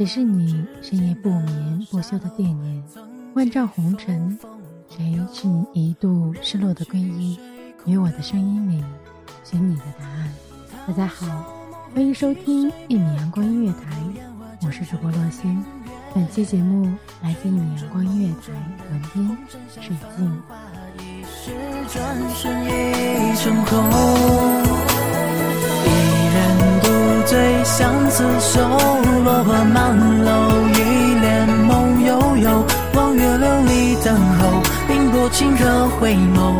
谁是你深夜不眠不休的惦念？万丈红尘，谁是你一度失落的皈依？于我的声音里，寻你的答案。大家好，欢迎收听一米阳光音乐台，我是主播洛心。本期节目来自一米阳光音乐台文编水静。一，人独醉相思愁，落花满凌波顷刻回眸，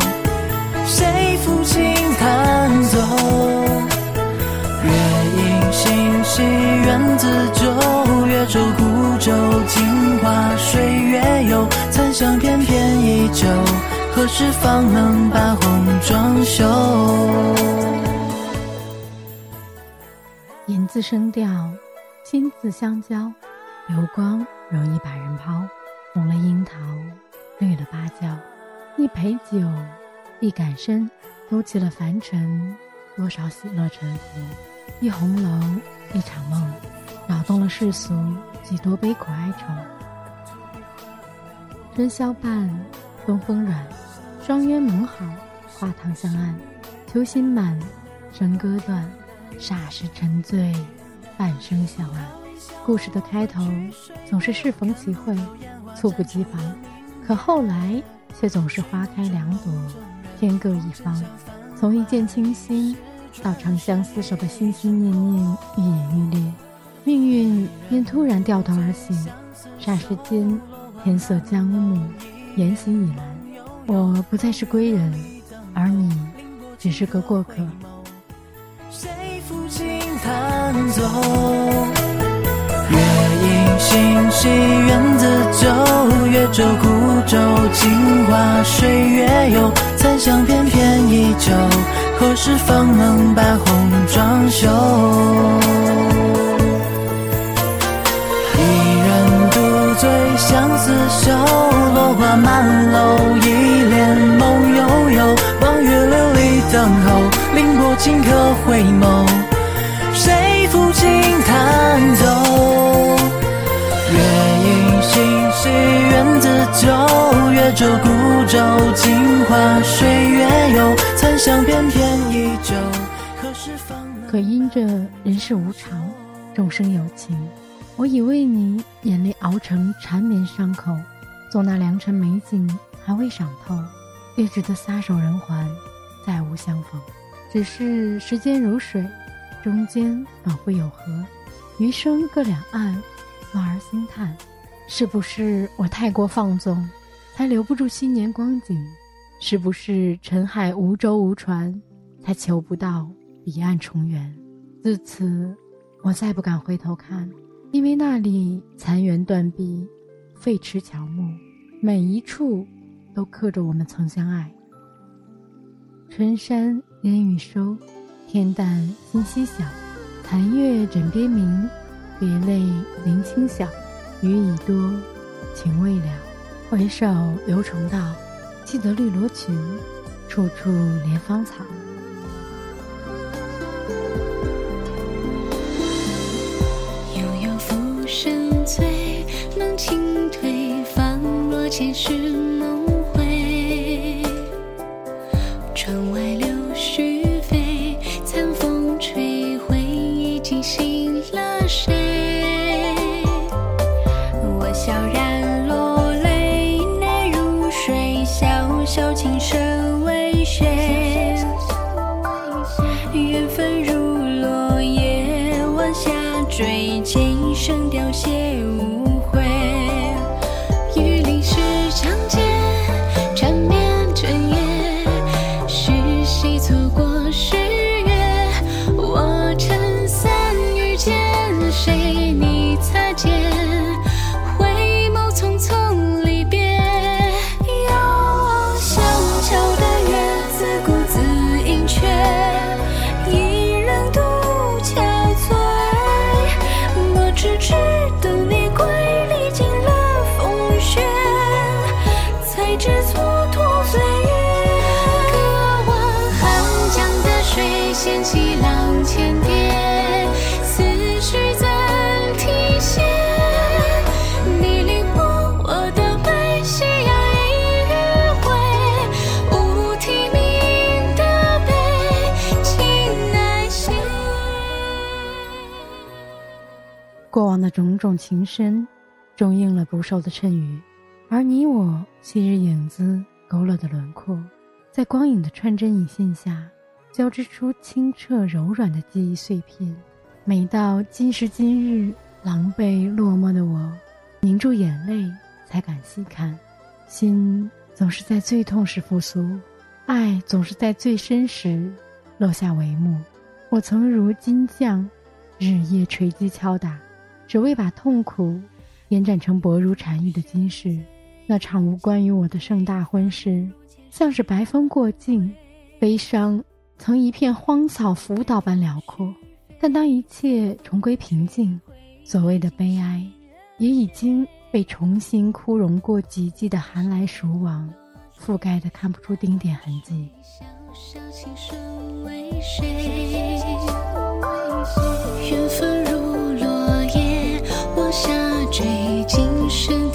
谁抚琴弹奏？月影星稀，缘自旧，月舟孤舟，镜花水月游，残香翩翩依旧，何时方能把红妆休？银字声调，亲自相交，流光容易把人抛。红了樱桃，绿了芭蕉，一杯酒，一杆身，勾起了凡尘多少喜乐沉浮。一红楼，一场梦，扰动了世俗几多悲苦哀愁。春宵半，东风软，双鸳盟好，画堂相按。秋心满，笙歌断，霎时沉醉，半生相爱。故事的开头总是适逢其会，猝不及防，可后来却总是花开两朵，天各一方。从一见倾心到长相厮守的心心念念，愈演愈烈，命运便突然掉头而行。霎时间，天色将暮，言行已阑。我不再是归人，而你只是个过客。谁抚琴弹奏？月影星稀，缘自旧，月舟孤舟，镜花水月游，残香翩翩依旧，何时方能把红妆修？一人独醉相思愁，落花满楼，一帘梦悠悠，望月流离等候，凌波顷刻回眸，缘自旧，月舟孤舟，镜花水月游，残香翩翩依旧，何时方？可因着人世无常，众生有情，我已为你眼泪熬成缠绵伤口。纵那良辰美景还未赏透，也只得撒手人寰，再无相逢。只是时间如水，中间仿佛有河，余生各两岸，望而兴叹，是不是我太过放纵，才留不住新年光景？是不是沉海无舟无船，才求不到彼岸重圆？自此，我再不敢回头看，因为那里残垣断壁，废池乔木，每一处都刻着我们曾相爱。春山烟雨收，天淡星稀小，残月枕边明，别泪临清晓。雨已多，情未了，回首流重道，记得绿罗裙，处处怜芳草。悠悠浮生醉，梦轻褪，仿若前世梦掀起浪千叠，思绪怎体现？你领我我的悲，夕阳一余晖，无题名的悲，情难歇。过往的种种情深，终应了不寿的谶语，而你我昔日影子勾勒的轮廓，在光影的穿针引线下，交织出清澈柔软的记忆碎片。每到今时今日，狼狈落寞的我，凝住眼泪才敢细看，心总是在最痛时复苏，爱总是在最深时落下帷幕。我曾如金匠，日夜锤击敲打。只为把痛苦延展成薄如蝉翼的金饰。那场无关于我的盛大婚事，像是白风过境，悲伤曾一片荒草浮岛般辽阔。但当一切重归平静，所谓的悲哀，也已经被重新枯荣过几季的寒来暑往覆盖的看不出丁点痕迹。小小情深为谁？缘分如落叶，往下坠，今生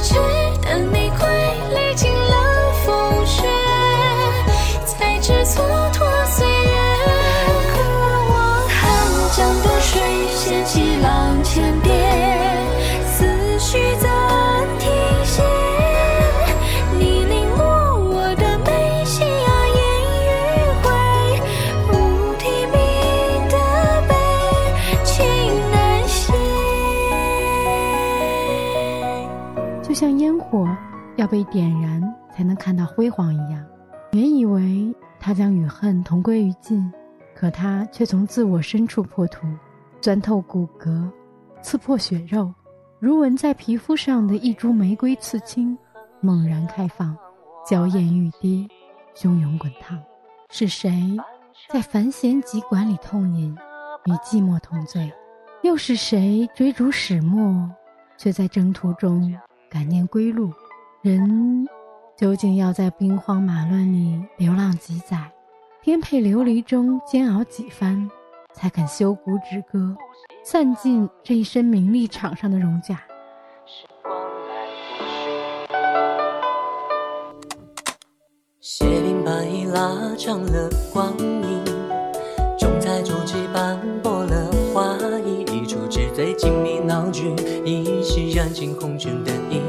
痴等你归，历经了风雪，才知蹉跎岁月。可望寒江的水，掀起浪千叠，思绪在就像烟火要被点燃才能看到辉煌一样，原以为他将与恨同归于尽，可他却从自我深处破土，钻透骨骼，刺破血肉，如纹在皮肤上的一株玫瑰刺青，猛然开放，娇艳欲滴，汹涌滚烫。是谁在繁弦急管里痛饮，与寂寞同醉？又是谁追逐始末，却在征途中感念归路，人究竟要在兵荒马乱里流浪几载，颠沛流离中煎熬几番，才肯修古止戈，散尽这一身名利场上的荣假。斜鬓白衣拉长了光阴，重彩朱漆斑驳了画意，一出纸醉金迷闹剧，一袭染尽红尘的衣。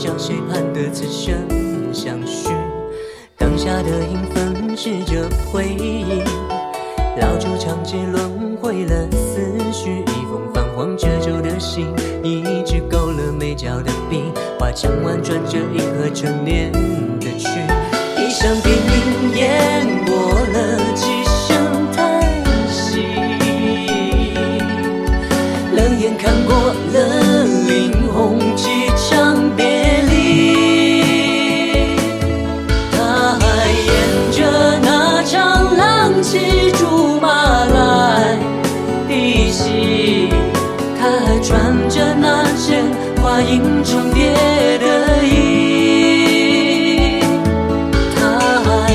像把戏向谁盼得此生相许？当下的影分饰着回忆，老酒长街轮回了思绪，一封泛黄褶皱的信，一支勾勒眉角的笔，画墙婉转着银河沉淀的曲。一声叮咛，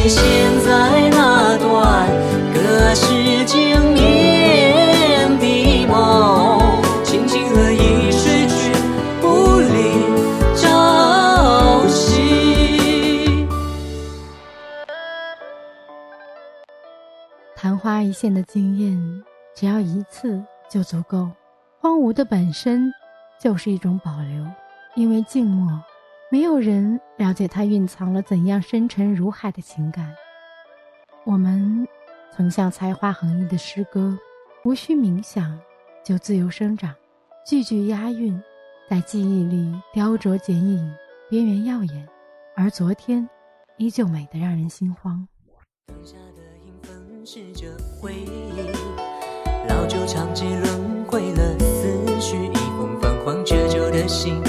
他还陷在那段隔世经年的梦，轻轻和一睡去，不离朝夕。昙花一现的惊艳，只要一次就足够。荒芜的本身就是一种保留，因为静默，没有人了解它蕴藏了怎样深沉如海的情感。我们曾像才华横溢的诗歌，无需冥想就自由生长，句句押韵，在记忆里雕琢剪影，边缘耀眼，而昨天依旧美得让人心慌。当下的影分饰着回忆，老旧长街轮回了思绪，一封泛黄褶皱的信，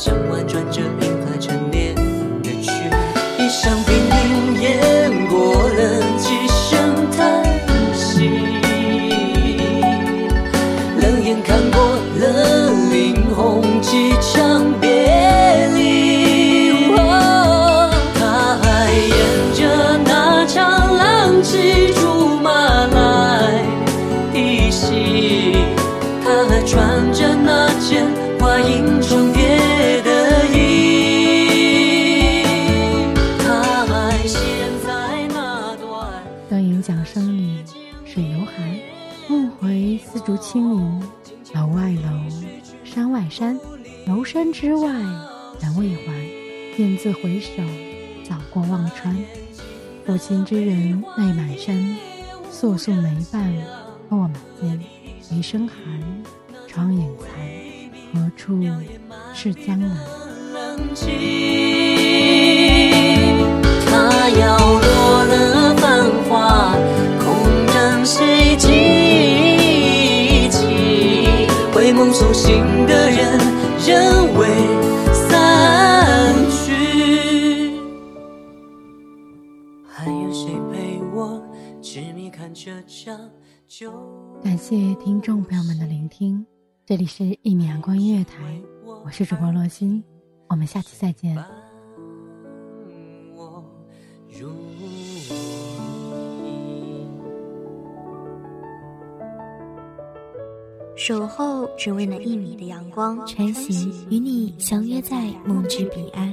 画墙婉转着银河沉淀的曲，一声叮咛，淹过了几声叹息，冷眼看过了林红几场别离。他还演着那场浪骑竹马来的戏，他还穿着之外人未还。雁自回首，早过忘川。负心之人泪满衫，素素眉瓣落满肩。余生寒，窗影残，何处是江南？冷清，它摇落了繁华，空占谁记起？回梦苏醒的人，人还有谁陪我痴迷看这场酒？感谢听众朋友们的聆听，这里是一米阳光音乐台，我是主播洛心，我们下期再见。伴我如影。守候只为那一米的阳光，晨曦与你相约在梦之彼岸。